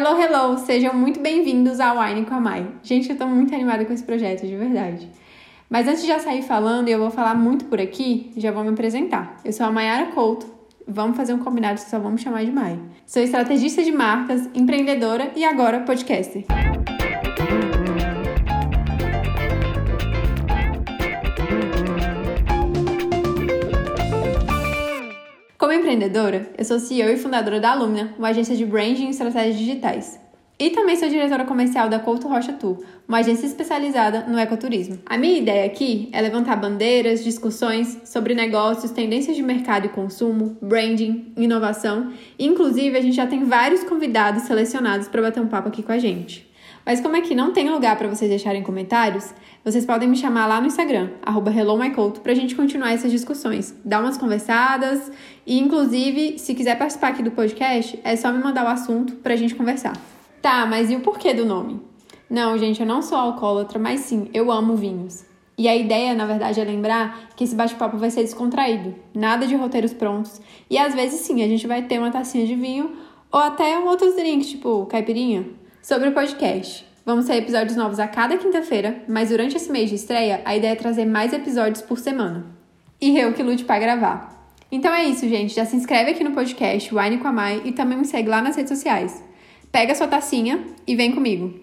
Hello, hello! Sejam muito bem-vindos ao Wine com a Mai. Gente, eu tô muito animada com esse projeto, de verdade. Mas antes de já sair falando, e eu vou falar muito por aqui, já vou me apresentar. Eu sou a Mayara Couto, vamos fazer um combinado só vamos chamar de Mai. Sou estrategista de marcas, empreendedora e agora podcaster. Como empreendedora, eu sou CEO e fundadora da Alumna, uma agência de branding e estratégias digitais. E também sou diretora comercial da Couto Rocha Tour, uma agência especializada no ecoturismo. A minha ideia aqui é levantar bandeiras, discussões sobre negócios, tendências de mercado e consumo, branding, inovação. Inclusive, a gente já tem vários convidados selecionados para bater um papo aqui com a gente. Mas como aqui não tem lugar para vocês deixarem comentários, vocês podem me chamar lá no Instagram, HelloMyCouto, para a gente continuar essas discussões, dar umas conversadas e, inclusive, se quiser participar aqui do podcast, é só me mandar o assunto para a gente conversar. Tá, mas e o porquê do nome? Não, gente, eu não sou alcoólatra, mas sim, eu amo vinhos. E a ideia, na verdade, é lembrar que esse bate-papo vai ser descontraído, nada de roteiros prontos. E às vezes, sim, a gente vai ter uma tacinha de vinho ou até outros drinks, tipo caipirinha. Sobre o podcast. Vamos ter episódios novos a cada quinta-feira, mas durante esse mês de estreia, a ideia é trazer mais episódios por semana. E eu que lute para gravar. Então é isso, gente. Já se inscreve aqui no podcast Wine com a Mai e também me segue lá nas redes sociais. Pega sua tacinha e vem comigo.